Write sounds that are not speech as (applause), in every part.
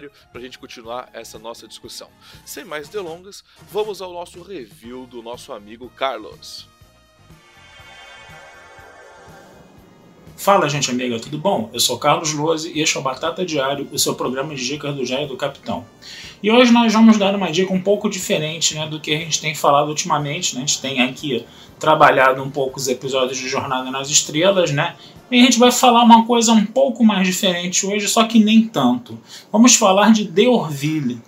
para a gente continuar essa nossa discussão. Sem mais delongas, vamos ao nosso review do nosso amigo Carlos. Fala, gente amiga, tudo bom? Eu sou Carlos Lose e este é o Batata Diário, o seu programa de dicas do Jair do Capitão. E hoje nós vamos dar uma dica um pouco diferente né, do que a gente tem falado ultimamente. Né? A gente tem aqui trabalhado um pouco os episódios de Jornada nas Estrelas, né? E a gente vai falar uma coisa um pouco mais diferente hoje, só que nem tanto. Vamos falar de The Orville.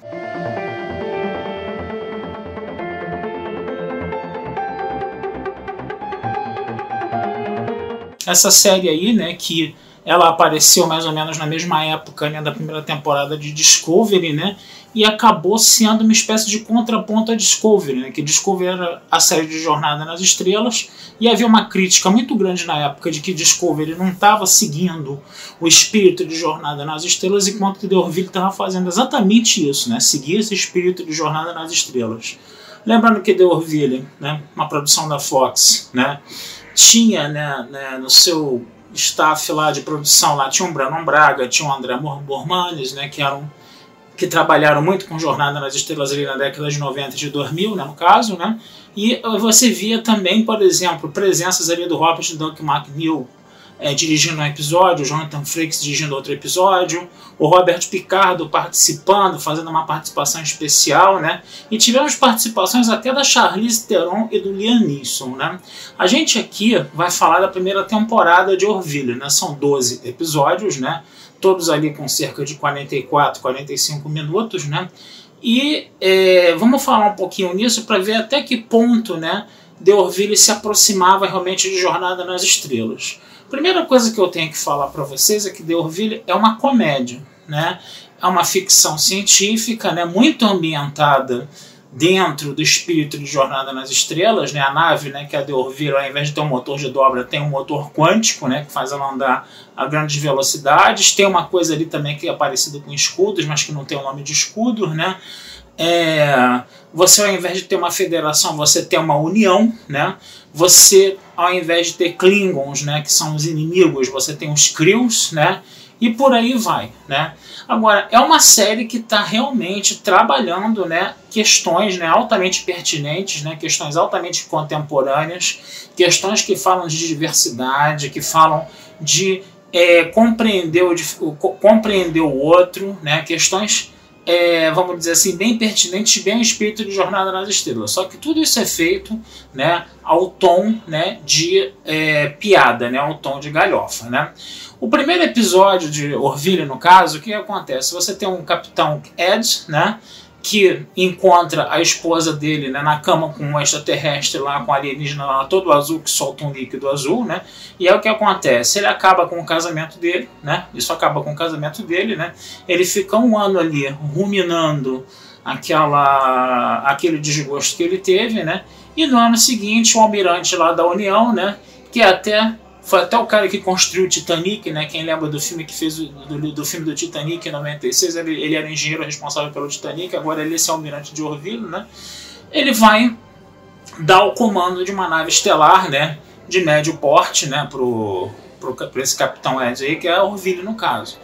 Essa série aí, né, que ela apareceu mais ou menos na mesma época né, da primeira temporada de Discovery, né? E acabou sendo uma espécie de contraponto a Discovery, né? Que Discovery era a série de Jornada nas Estrelas e havia uma crítica muito grande na época de que Discovery não estava seguindo o espírito de Jornada nas Estrelas, enquanto que The Orville estava fazendo exatamente isso, né? Seguir esse espírito de Jornada nas Estrelas. Lembrando que The Orville, né? Uma produção da Fox, né? Tinha né, né, no seu staff lá de produção lá tinha o Brandon Braga, tinha o André Bormanes, né, que eram que trabalharam muito com Jornada nas Estrelas ali na década de 90 e de 2000, né, no caso, né? E você via também, por exemplo, presenças ali do Robert Duncan McNeil é, dirigindo um episódio, o Jonathan Frakes dirigindo outro episódio, o Robert Picardo participando, fazendo uma participação especial, né? E tivemos participações até da Charlize Theron e do Liam Neeson, né? A gente aqui vai falar da primeira temporada de Orville, né? São 12 episódios, né? Todos ali com cerca de 44, 45 minutos, né? E é, vamos falar um pouquinho nisso para ver até que ponto, né? De Orville se aproximava realmente de Jornada nas Estrelas. Primeira coisa que eu tenho que falar para vocês é que The Orville é uma comédia, né? É uma ficção científica, né? Muito ambientada dentro do espírito de Jornada nas Estrelas, né? A nave, né? Que é a The Orville, ao invés de ter um motor de dobra, tem um motor quântico, né? Que faz ela andar a grandes velocidades. Tem uma coisa ali também que é parecida com escudos, mas que não tem o nome de escudo, né? É, você ao invés de ter uma federação, você tem uma união, né? Você ao invés de ter Klingons, né, que são os inimigos, você tem os Krios, né? E por aí vai, né? Agora, é uma série que está realmente trabalhando né, questões né, altamente pertinentes, né, questões altamente contemporâneas, questões que falam de diversidade, que falam de é, compreender, o, compreender o outro, né, questões é, vamos dizer assim, bem pertinentes, bem ao espírito de Jornada nas Estrelas. Só que tudo isso é feito né, ao tom né, de é, piada, né, ao tom de galhofa. Né? O primeiro episódio de Orville, no caso, o que acontece? Você tem um capitão Ed, né, que encontra a esposa dele né, na cama com um extraterrestre lá, com alienígena lá, todo azul, que solta um líquido azul, né? E é o que acontece, ele acaba com o casamento dele, né? Isso acaba com o casamento dele, né? Ele fica um ano ali ruminando aquela, aquele desgosto que ele teve, né? E no ano seguinte, o almirante lá da União, né? Que até foi até o cara que construiu o Titanic, né? Quem lembra do filme que fez do, do filme do Titanic em 96, ele, ele era o engenheiro responsável pelo Titanic, agora ele é esse almirante de Orville, né? Ele vai dar o comando de uma nave estelar, né? De médio porte, né? Pro, pro, pro esse capitão Ed aí, que é Orville no caso.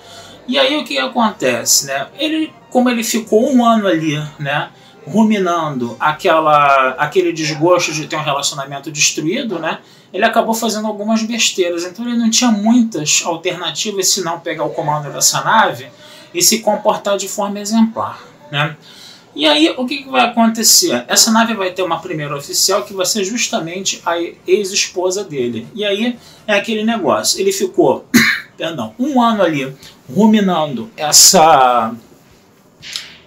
E aí o que acontece, né? Ele, como ele ficou um ano ali, né? Ruminando aquela, aquele desgosto de ter um relacionamento destruído, né? Ele acabou fazendo algumas besteiras. Então ele não tinha muitas alternativas se não pegar o comando dessa nave e se comportar de forma exemplar, né? E aí o que, que vai acontecer? Essa nave vai ter uma primeira oficial que vai ser justamente a ex-esposa dele. E aí é aquele negócio. Ele ficou (coughs) perdão, um ano ali ruminando essa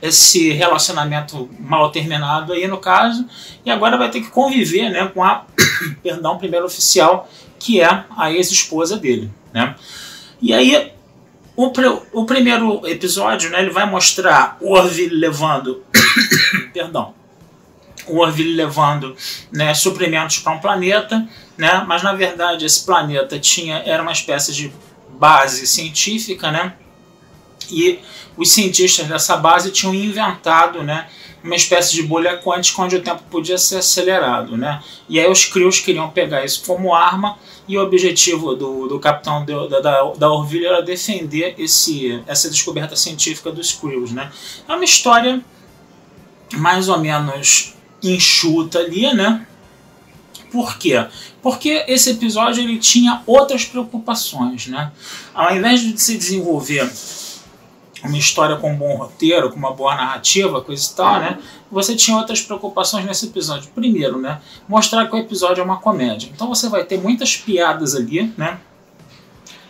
esse relacionamento mal terminado aí no caso, e agora vai ter que conviver né, com a (coughs) perdão, primeiro oficial, que é a ex-esposa dele. Né? E aí, o, o primeiro episódio né, ele vai mostrar o Orville levando. (coughs) perdão. O Orville levando né, suprimentos para um planeta, né, mas na verdade esse planeta tinha era uma espécie de base científica, né, e os cientistas dessa base tinham inventado né, uma espécie de bolha quântica onde o tempo podia ser acelerado. Né? E aí os crios queriam pegar isso como arma e o objetivo do, do capitão de, da, da, Orville era defender esse, essa descoberta científica dos crios. Né? É uma história mais ou menos enxuta ali, né? Por quê? Porque esse episódio ele tinha outras preocupações, né? Ao invés de se desenvolver uma história com um bom roteiro, com uma boa narrativa, coisa e tal, né? Você tinha outras preocupações nesse episódio. Primeiro, né? Mostrar que o episódio é uma comédia. Então você vai ter muitas piadas ali, né?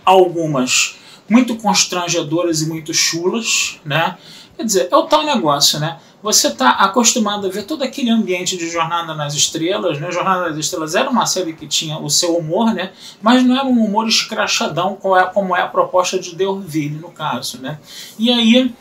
Algumas muito constrangedoras e muito chulas, né? Quer dizer, é o tal negócio, né? você está acostumado a ver todo aquele ambiente de Jornada nas Estrelas, né? Jornada nas Estrelas era uma série que tinha o seu humor, né? Mas não era um humor escrachadão como é, como é a proposta de Deurville, no caso, né? E aí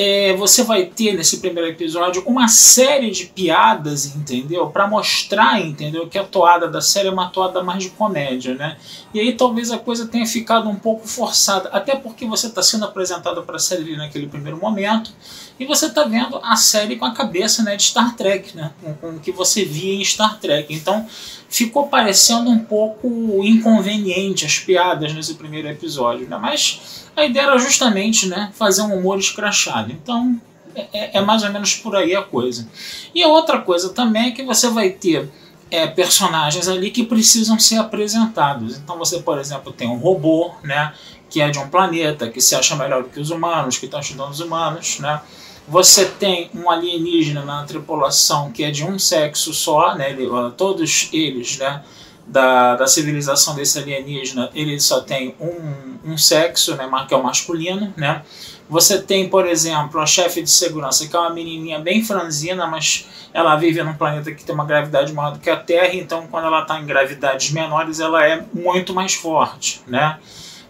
é, você vai ter nesse primeiro episódio uma série de piadas, entendeu? Para mostrar, entendeu? Que a toada da série é uma toada mais de comédia, né? E aí talvez a coisa tenha ficado um pouco forçada, até porque você está sendo apresentado para a série naquele primeiro momento e você está vendo a série com a cabeça né, de Star Trek, né? Com, com o que você via em Star Trek. Então ficou parecendo um pouco inconveniente as piadas nesse primeiro episódio, né? Mas a ideia era justamente né, fazer um humor escrachado. Então é, é, é, mais ou menos por aí a coisa. E a outra coisa também é que você vai ter é, personagens ali que precisam ser apresentados. Então você, por exemplo, tem um robô, né, que é de um planeta, que se acha melhor do que os humanos, que está estudando os humanos, né? Você tem um alienígena na tripulação que é de um sexo só, né? Ele, todos eles, né? da, da civilização desse alienígena, ele só tem um, um sexo, né, que é o masculino, né? Você tem, por exemplo, a chefe de segurança, que é uma menininha bem franzina, mas ela vive num planeta que tem uma gravidade maior do que a Terra, então quando ela está em gravidades menores, ela é muito mais forte, né?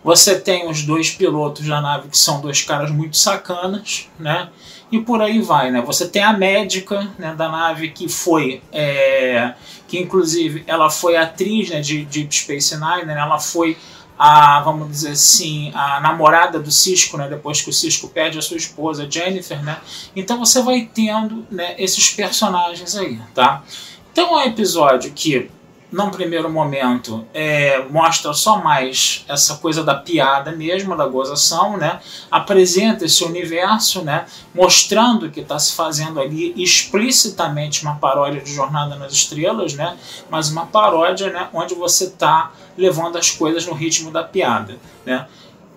Você tem os dois pilotos da nave, que são dois caras muito sacanas, né? E por aí vai, né? Você tem a médica né, da nave que foi... É, que inclusive ela foi atriz né, de Deep Space Nine, né, ela foi a, vamos dizer assim, a namorada do Cisco, né, depois que o Cisco perde a sua esposa Jennifer, né, então você vai tendo né, esses personagens aí, tá? Então é um episódio que num primeiro momento, é, mostra só mais essa coisa da piada mesmo, da gozação, né? apresenta esse universo, né? mostrando que está se fazendo ali explicitamente uma paródia de Jornada nas Estrelas, né? mas uma paródia né? onde você está levando as coisas no ritmo da piada. Né?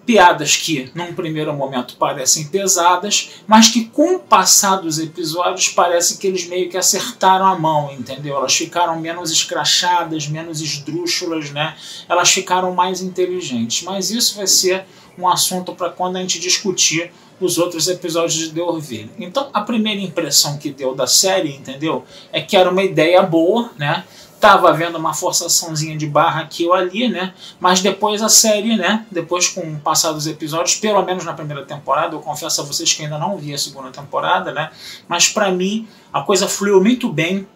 Piadas que num primeiro momento parecem pesadas, mas que com o passar dos episódios parece que eles meio que acertaram a mão, entendeu? Elas ficaram menos escrachadas, menos esdrúxulas, né? Elas ficaram mais inteligentes. Mas isso vai ser um assunto para quando a gente discutir os outros episódios de The Orville. Então, a primeira impressão que deu da série, entendeu? É que era uma ideia boa, né? Tava havendo uma forçaçãozinha de barra aqui ou ali, né? Mas depois a série, né? Depois com o passar dos episódios, pelo menos na primeira temporada, eu confesso a vocês que ainda não vi a segunda temporada, né? Mas para mim a coisa fluiu muito bem,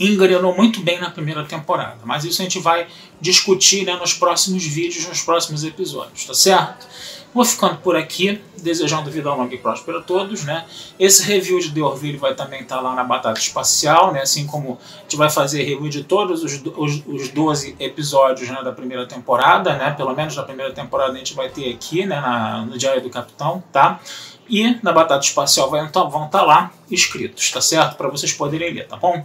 engrenou muito bem na primeira temporada. Mas isso a gente vai discutir né, nos próximos vídeos, nos próximos episódios, tá certo? Vou ficando por aqui, desejando vida longa e próspera a todos, né? Esse review de The Orville vai também estar tá lá na Batata Espacial, né? Assim como a gente vai fazer review de todos os, os, os 12 episódios né, da primeira temporada, né? Pelo menos na primeira temporada a gente vai ter aqui, né? Na, no Diário do Capitão, tá? E na Batata Espacial vai, então, vão estar tá lá escritos, tá certo? Para vocês poderem ler, tá bom?